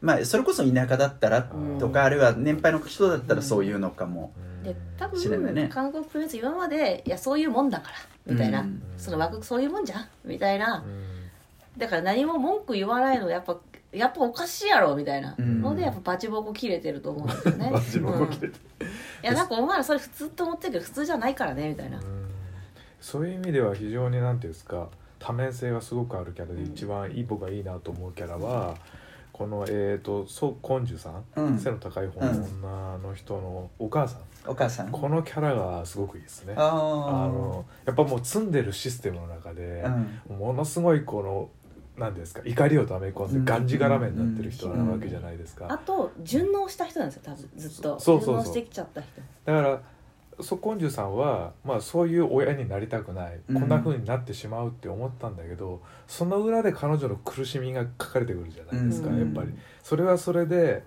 まあそれこそ田舎だったらうん。とか、あるいは年配の人だったらそういうのかも、で多知らないね。分韓国プリンス今までいやそういうもんだからみたいな、うん。その枠そういうもんじゃん。みたいな。うん。だから何も文句言わないのやっぱやっぱおかしいやろみたいな。うん。のでやっぱバチボコ切れてると思うんですよね。(laughs) バチボコ切れてうん。いやなんかお前らそれ普通と思ってるけど普通じゃないからねみたいな。うん。そういう意味では非常になんていうんですか多面性がすごくあるキャラでうん一番いい僕がいいなと思うキャラはこのえっ、とソ・コンジュさん、うん。背の高い方の女の人のお母さん、お母さん。このキャラがすごくいいですね。ああのやっぱもう積んでるシステムの中であ、うん。ものすごいこの何ですか？怒りを溜め込うん。んでがんじがらめになってる人なわけじゃないですか。あと順応した人なんですよ多分ずっと。そうそうそう。順応してきちゃった人。だからソコンジュさんは、まあ、そういう親になりたくない、うん。こんな風になってしまうって思ったんだけどその裏で彼女の苦しみが書かれてくるじゃないですか、うん。やっぱり。それはそれで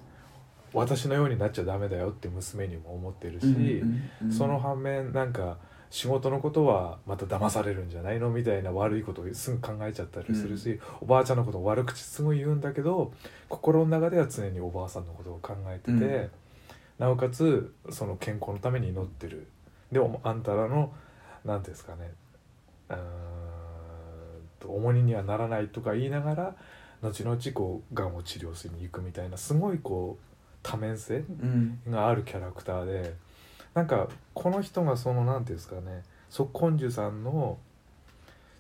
私のようになっちゃダメだよって娘にも思ってるし、うんうん。その反面なんか仕事のことはまた騙されるんじゃないのみたいな悪いことをすぐ考えちゃったりするし、おばあちゃんのことを悪口すぐ言うんだけど心の中では常におばあさんのことを考えてて、うん。なおかつその健康のために祈ってる。でもあんたらの何ていうんですかねうーんと重荷にはならないとか言いながら後々こうがんを治療しに行くみたいなすごいこう多面性うん。があるキャラクターでなんかこの人がその何ていうんですかねソ・コンジュさんの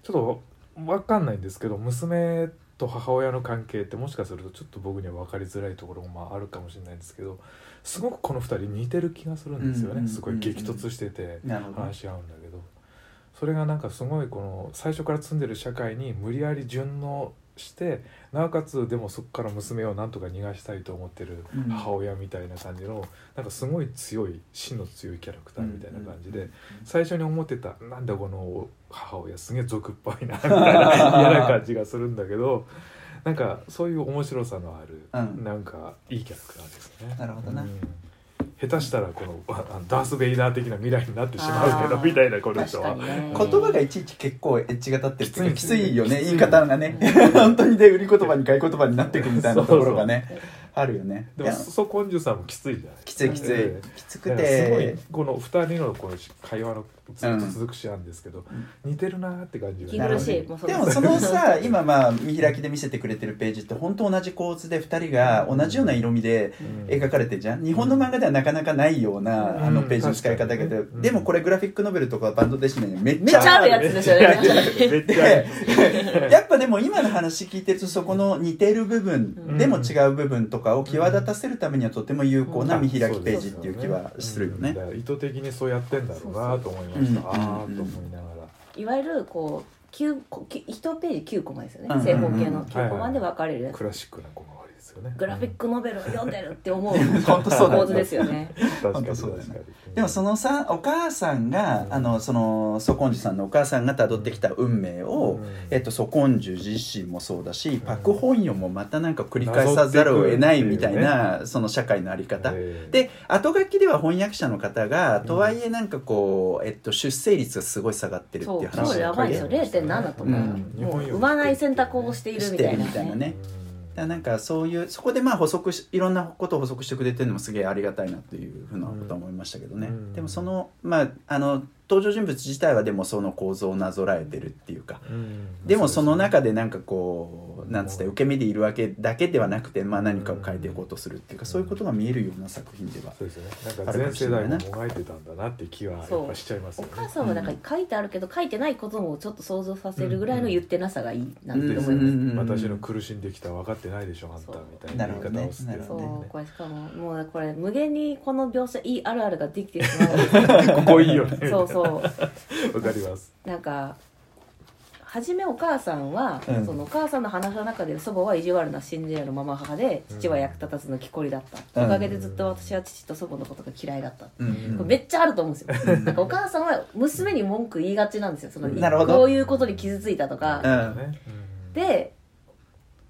ちょっと分かんないんですけど娘と母親の関係ってもしかするとちょっと僕には分かりづらいところもまああるかもしれないんですけどすごくこの2人似てる気がするんですよねすごい激突してて話し合うんだけど。それがなんかすごいこの最初から住んでる社会に無理やり順応してなおかつでもそこから娘をなんとか逃がしたいと思ってるうん。母親みたいな感じのなんかすごい強い芯の強いキャラクターみたいな感じでうん。最初に思ってたなんだこの母親すげえ俗っぽいなみたいな (laughs) 嫌な感じがするんだけどなんかそういう面白さのある、うん。なんかいいキャラクターですね。なるほどな。うん下手したらこのダース・ベイダー的な未来になってしまうけどみたいなこの人は。ね。言葉がいちいち結構エッジが立ってるってききついよね。言い方がね。(laughs) 本当にで売り言葉に買い言葉になっていくみたいなところがね。あるよね。でもソコンジュさんもきついじゃない？きついきつい。ええきつくだからすごいてこの2人のこの会話のずっと続く詩なんですけど、似てるなーって感じが息苦しい。なるほもうそどでもそのさ今まあ見開きで見せてくれてるページって本当同じ構図で2人が同じような色味でうん。描かれてるじゃん？日本の漫画ではなかなかないような、うん。あのページの使い方だけど、でもこれグラフィックノベルとかバンドデシネにめっちゃあるやつですよね。めっちゃある。でやっぱでも今の話聞いてるとそこの似てる部分でも違う部分とかを際立たせるためにはとても有効な見開きページっていう気はするよね。意図的にそうやってんだろうなと思いました。ああーと思いながいわゆるこう9個き1ページ9コマですよね、うん。正方形のうん9コマで分かれる。やつ、らクラシックな小回りですよね。グラフィックノベルを読んでるって思う。(laughs) 本当そうだよね。構図ですよね。確かに。本当そうかにでもそのさお母さんが、うん。あのそのソコンジュさんのお母さんがたどってきた運命を、うん。えっと、ソコンジュ自身もそうだし、パク・ホンヨもまたなんか繰り返さざるを得ないみたいな、その社会のあり方、え。ーで後書きでは翻訳者の方が、とはいえなんかこう、えっと、出生率がすごい下がってるってそいうう話そうやばいですよ。0.7とか、うん。もう産まない選択をしているみたいなしてるみたいなねだなんかそういうそこでまあ補足しいろんなことを補足してくれてるのもすげえありがたいなっていうふうなことは思いましたけどね、うん。でもそのまああの登場人物自体はでもその構造をなぞらえてるっていうか。うん。でもその中でなんかこうなんつって受け身でいるわけだけではなくて、まあ、何かを変えていこうとするっていうかそういうことが見えるような作品では。そうですよね。なんか全世代ももがいてたんだなって気はやっぱしちゃいますね。母さんはなんか書いてあるけど書いてないこともちょっと想像させるぐらいの言ってなさがいいなって思います、うんうん私の苦しんできた分かってないでしょあんたみたいな言い方をしてなるほど。ねそう。これしかももうこれ無限にこの描写いいあるあるができてしまう。(laughs) ここいいよね。そうそうわかります。なんか初めお母さんは、うん。そのお母さんの話の中で祖母は意地悪なシンデレラのママ母で父は役立たずの木こりだった、うん。おかげでずっと私は父と祖母のことが嫌いだった、うんこれめっちゃあると思うんですよ。なんかお母さんは娘に文句言いがちなんですよ。そのなるほど。こういうことに傷ついたとか、うん。ねで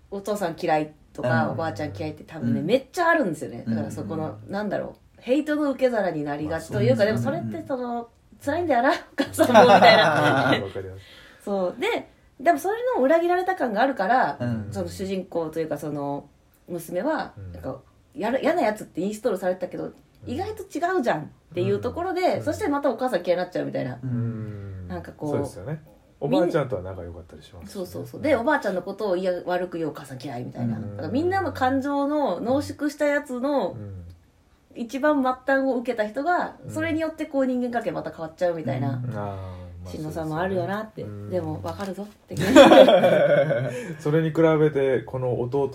お父さん嫌いとか、うん。おばあちゃん嫌いって多分ね、うん。めっちゃあるんですよね。だからそこの、なんだろう。ヘイトの受け皿になりがちというか、まあでもそうですね。それってその辛いんだよなお母さんもみたいな。(laughs) わかります。そう。ででもそういうのを裏切られた感があるから、うん。その主人公というかその娘は、うん。なんかやる嫌なやつってインストールされてたけど、意外と違うじゃんっていうところで、うん。そしてまたお母さん嫌いになっちゃうみたいな、ううん。んなんかこうそうですよね。おばあちゃんとは仲良かったりしますしね。そうそうそう。でおばあちゃんのことをいや悪く言うお母さん嫌いみたいな、うん。みんなの感情の濃縮したやつのうん一番末端を受けた人がそれによってこう人間関係また変わっちゃうみたいな、うん。あしんのさんもあるよなって、うんでも分かるぞって。それに比べてこの弟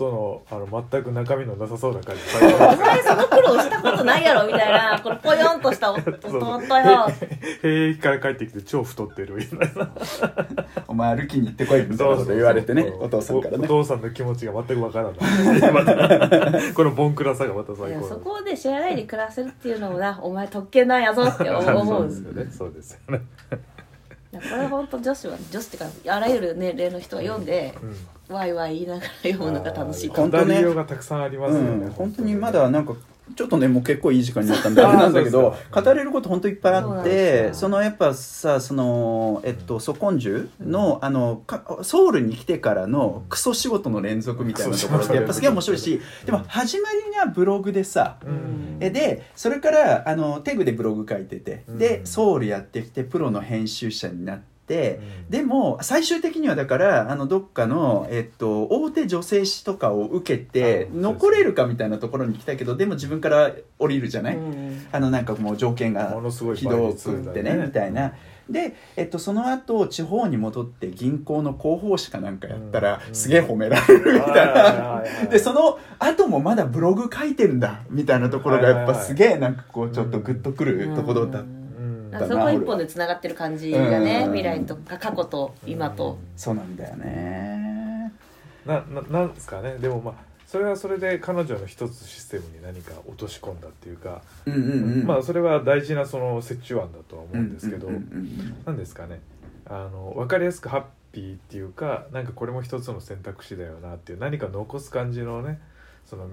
のあの全く中身のなさそうな感じお前その苦労したことないやろみたいなこのポヨンとした弟よ。兵役から帰ってきて超太ってるみたいなお前歩きに行ってこいみたいなこと言われてねお父さんからねおお父さんの気持ちが全くわからないこのボンクラさがまたい最高やそこで知らないで暮らせるっていうのもなお前特権なんやぞって思うんですそうですよねそうですよねこれ本当女子は女子っていうかあらゆる年齢の人は読んで、うんワイワイ言いながら読むのが楽しい。本当ね。がたくさんありますよね、うん、本当にまだなんかちょっとねもう結構いい時間になったんであれなんだけど語れること本当いっぱいあってそのやっぱさそのえっとソコンジュのあのかソウルに来てからのクソ仕事の連続みたいなところってやっぱすげえ面白いしでも始まりがブログでさうん。えでそれからあのテグでブログ書いててでうん。ソウルやってきてプロの編集者になって。うん。でも最終的にはだからあのどっかの、えっと、大手女性誌とかを受けてあ残れるかみたいなところに来たけどでも自分から降りるじゃない、うん。あのなんかもう条件がものすごいひどくってね。みたいな。で、えっと、その後地方に戻って銀行の広報誌かなんかやったら、うん。すげえ褒められるみたいな。(laughs) でその後もまだブログ書いてるんだみたいなところがやっぱすげえなんかこうちょっとグッとくるところだった。うん。な。んかそこ一本でつながってる感じがねうん。未来とか過去と今と。そうなんだよね。なななんですかね。でもまあそれはそれで彼女の一つシステムに何か落とし込んだっていうか、うんうんうん。まあそれは大事なその折衷案だとは思うんですけど、うんうんですかね。あの分かりやすくハッピーっていうかなんかこれも一つの選択肢だよなっていう何か残す感じのねその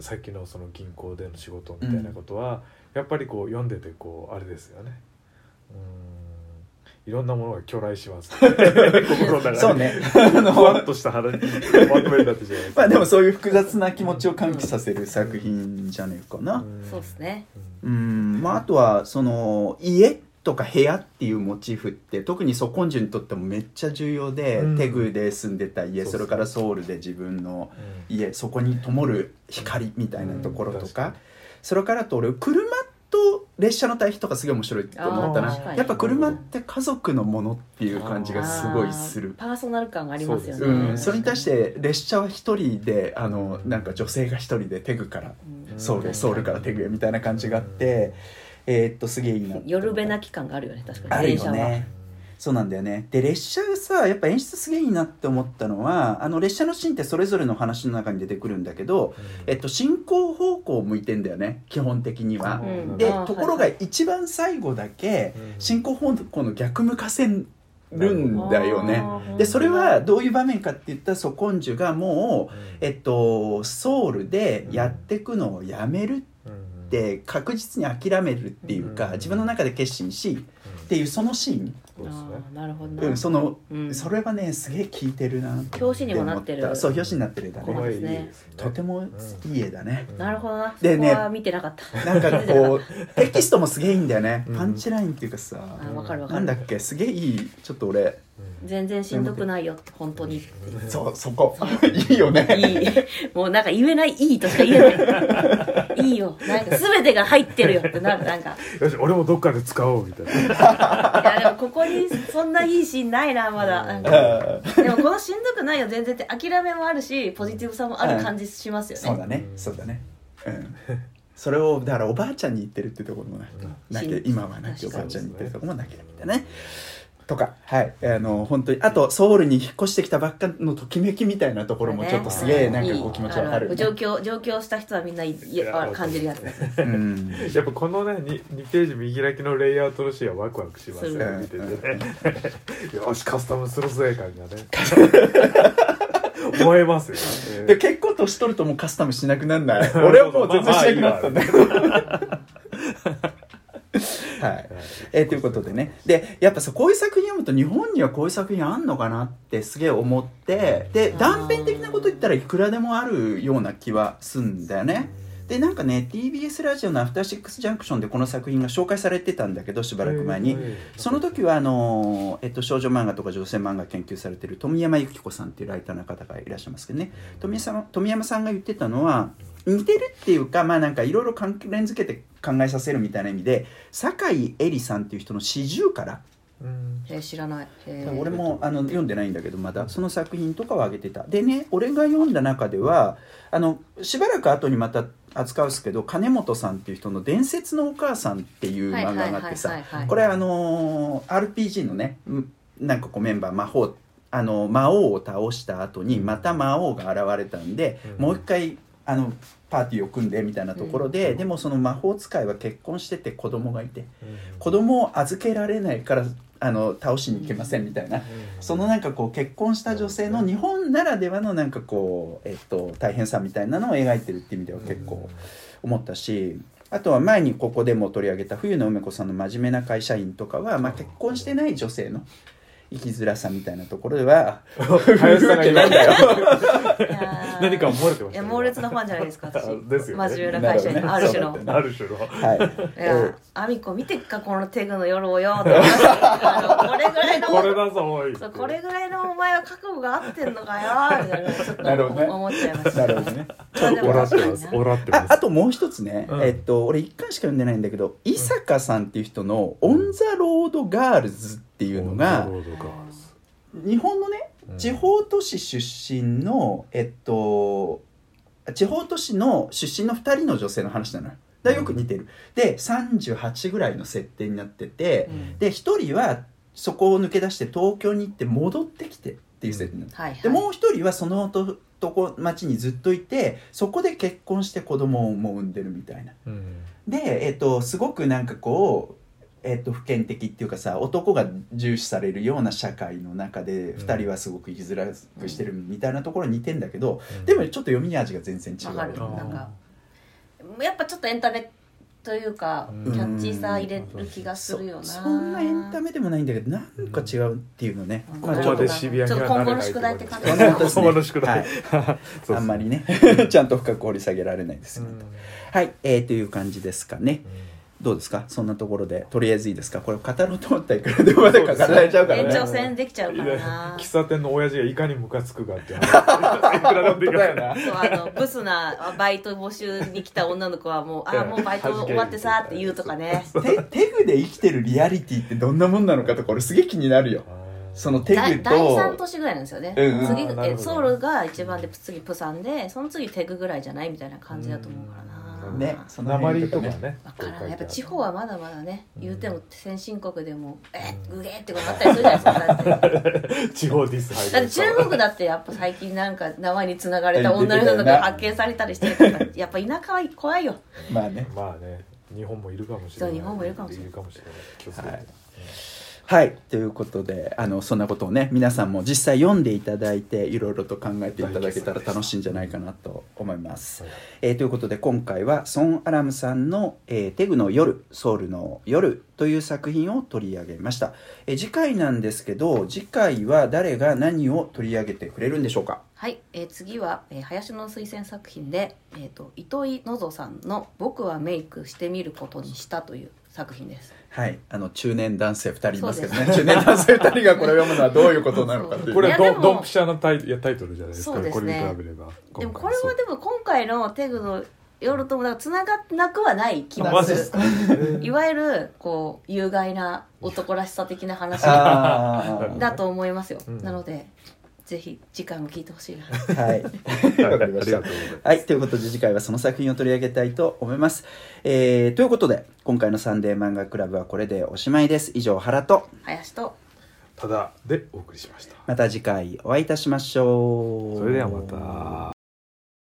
さっきのその銀行での仕事みたいなことは、やっぱりこう読んでてこうあれですよね。うんいろんなものが巨来します。(laughs) (laughs) 心の中でそうね。ふわっとした話まとめになってしまいますまあでもそういう複雑な気持ちを喚起させる作品じゃねえかな。ん。そうですね。うん、まああとはその家とか部屋っていうモチーフって特にソコンジュにとってもめっちゃ重要で、うん。テグで住んでた家それからソウルで自分の家そこに灯る光みたいなところとかうん。確かに。それからあと俺車と列車の対比とかすげえ面白いと思ったな。やっぱ車って家族のものっていう感じがすごいする。パーソナル感がありますよね。そうん、それに対して列車は一人であのなんか女性が一人でテグからうん。ソウルソウルからテグへみたいな感じがあってえーっとすげえいいな夜べなき感があるよね確かあるに電車は、よねそうなんだよね。で列車がさやっぱ演出すげえいいなって思ったのはあの列車のシーンってそれぞれの話の中に出てくるんだけど、えっと、進行方向を向いてんだよね基本的には。うんでところがはい一番最後だけうん。進行方向の逆向かせるんだよね。でそれはどういう場面かって言ったらソコンジュがもう、えっと、ソウルでやってくのをやめるって確実に諦めるっていうかうん。自分の中で決心しっていうそのシーン、そうですね。あーなるほどな、うん、そのうん。それはねすげえ効いてるな表紙にもなってる。そう表紙になってる絵だこねね。とてもいい絵だね、なるほどな。でね見てなかった。なんかこう (laughs) テキストもすげえいいんだよね。うん。パンチラインっていうかさ、あわかるわかる。なんだっけ？すげえいい。ちょっと俺全然しんどくないよ本当に。そうそこ。いいよね。いい。もうなんか言えないいいとしか言えない。いいよ。なんか全てが入ってるよってなるなんか。よし俺もどっかで使おうみたいな。いやでもここにそんないいシーンないなまだ。なんかでもこのしんどくないよ全然って諦めもあるしポジティブさもある感じしますよね。そうだね。そうだね。うん。それをだからおばあちゃんに言ってるってところもね泣けしん今は泣きおばあちゃんに言ってるところも泣けるみたいなねとかはいあの本当にあとソウルに引っ越してきたばっかのときめきみたいなところもちょっとすげえなんかこう気持ちわかるいいあるある上京上京した人はみんないいや感じるやつです。うん。やっぱこのね 2, 2ページ見開きのレイアウトのシーンはワクワクしますよする見ててね。よしカスタムするぜ感がね。(laughs) 思えますよ。ねで結構年取るともうカスタムしなくなんない。俺はもう全然しなくなったんだけど (laughs) はい。えーということでね。でやっぱさこういう作品読むと日本にはこういう作品あんのかなってすげえ思ってで断片的なこと言ったらいくらでもあるような気はすんだよね。でなんかね TBS ラジオの「アフターシックスジャンクション」でこの作品が紹介されてたんだけどしばらく前に。その時はあの、えっと、少女漫画とか女性漫画研究されてる富山由紀子さんっていうライターの方がいらっしゃいますけどね。富山富山さんが言ってたのは似てるっていうかまあなんかいろいろ関連づけて考えさせるみたいな意味で酒井絵里さんっていう人の四十からうん。えー知らない。俺もあの読んでないんだけどまだその作品とかを挙げてた。でね俺が読んだ中ではあのしばらく後にまた扱うんですけど金本さんっていう人の「伝説のお母さん」っていう漫画があってさこれあのー RPG のねんなんかこうメンバー魔法あの魔王を倒した後にまた魔王が現れたんで、うん。もう一回あのパーティーを組んでみたいなところで、でもその魔法使いは結婚してて子供がいて子供を預けられないからあの倒しに行けませんみたいな、そのなんかこう結婚した女性の日本ならではのなんかこう、えっと、大変さみたいなのを描いてるっていう意味では結構思ったしあとは前にここでも取り上げた冬野梅子さんの真面目な会社員とかは、まあ、結婚してない女性の生きづらさみたいなところでは (laughs) 林さんが今なんだよ。何か思われてまいやしたね猛烈なファンじゃないですか私。ですよね。真面目な会社員のある種の。ある種のはい、いえや、アミコ見てっかこのテグの夜をよって。(laughs) これぐらいのこれだぞおい。そうこれぐらいのお前は覚悟があってんのかよみたいなちょっとなるほどね。思っちゃいました。なるほどね。おらってます。おらってます。ああともう一つね、うん。えっと俺一巻しか読んでないんだけど伊坂さんっていう人の「オン・ザ・ロード・ガールズ」っていうのが日本のねうん。地方都市出身のえっと地方都市の出身の2人の女性の話なのよ。だよく似てる。で38ぐらいの設定になってて、うん。で1人はそこを抜け出して東京に行って戻ってきてっていう設定なの、はいはい。でもう一人はそのととこ町にずっといてそこで結婚して子供をもう産んでるみたいな。うん。で、えっと、すごくなんかこう、えっと、普遍的っていうかさ男が重視されるような社会の中で2人はすごく生きづらくしてるみたいなところに似てんだけど、うん。でもちょっと読み味が全然違う。なんかやっぱちょっとエンタメというかうん。キャッチーさ入れる気がすそるよな。そんなエンタメでもないんだけどなんか違うっていうのね、うん。まあちょっとここまでシビアにちょっはと今後の宿題って感じ。ですね今後の宿題。はい。(laughs) そうそうあんまりね (laughs) ちゃんと深く掘り下げられないですよ、うん。はい、えー、という感じですかねどうですか？そんなところで。とりあえずいいですか？これ語ろうと思ったらいくらでもまだ語られちゃうからね。延長戦できちゃうからな。喫茶店の親父がいかにムカつくかってい (laughs) くらでもできるな。そうあのブスなバイト募集に来た女の子はもう「あもうバイト終わってさ」って言うとかね。テテグで生きてるリアリティってどんなもんなのかとか俺すげえ気になるよ。そのテだグと第3都市ぐらいなんですよね、うんうん次えソウルが一番で次プサンでその次テグぐらいじゃないみたいな感じだと思うからなねその鉛辺とかね。とかね。分からん。やっぱ地方ははまだまだね言うても先進国でも「えグゲー」ってことなったりするじゃないですかだって。(laughs) 地方ディス入だって中国だってやっぱ最近なんか縄につながれた (laughs) 女の人とか発見されたりしてるからやっぱ田舎は怖いよ。(laughs) まあね。まあね。日本もいるかもしれない。そう日本もいるかもしれない。いるかもしれない。気をつけて、はいはい。ということであのそんなことをね皆さんも実際読んでいただいていろいろと考えていただけたら楽しいんじゃないかなと思います。はいえーということで今回はソン・アラムさんの、えーテグの夜ソウルの夜」という作品を取り上げました、えー次回なんですけど次回は誰が何を取り上げてくれるんでしょうか？はい、えー次は、えー林の推薦作品で、えー、と糸井のぞさんの「僕はメイクしてみることにした」という作品ですはい。あの中年男性2人いますけどね。中年男性2人がこれを読むのはどういうことなのかっていう。これいやでもドンドンピシャのタイいやタイトルじゃないですかね。これに比べればでもこれはでも今回のテグの夜ともつながってなくはない気がする。いわゆるこう有害な男らしさ的な話だと思いますよ、うん。なのでぜひ次回も聞いてほしいなはい。わかりましたありがとうございますはい。ということで次回はその作品を取り上げたいと思います。えー、ということで、今回のサンデー漫画クラブはこれでおしまいです。以上、原と、林とただでお送りしましたまた次回お会いいたしましょう。それではまた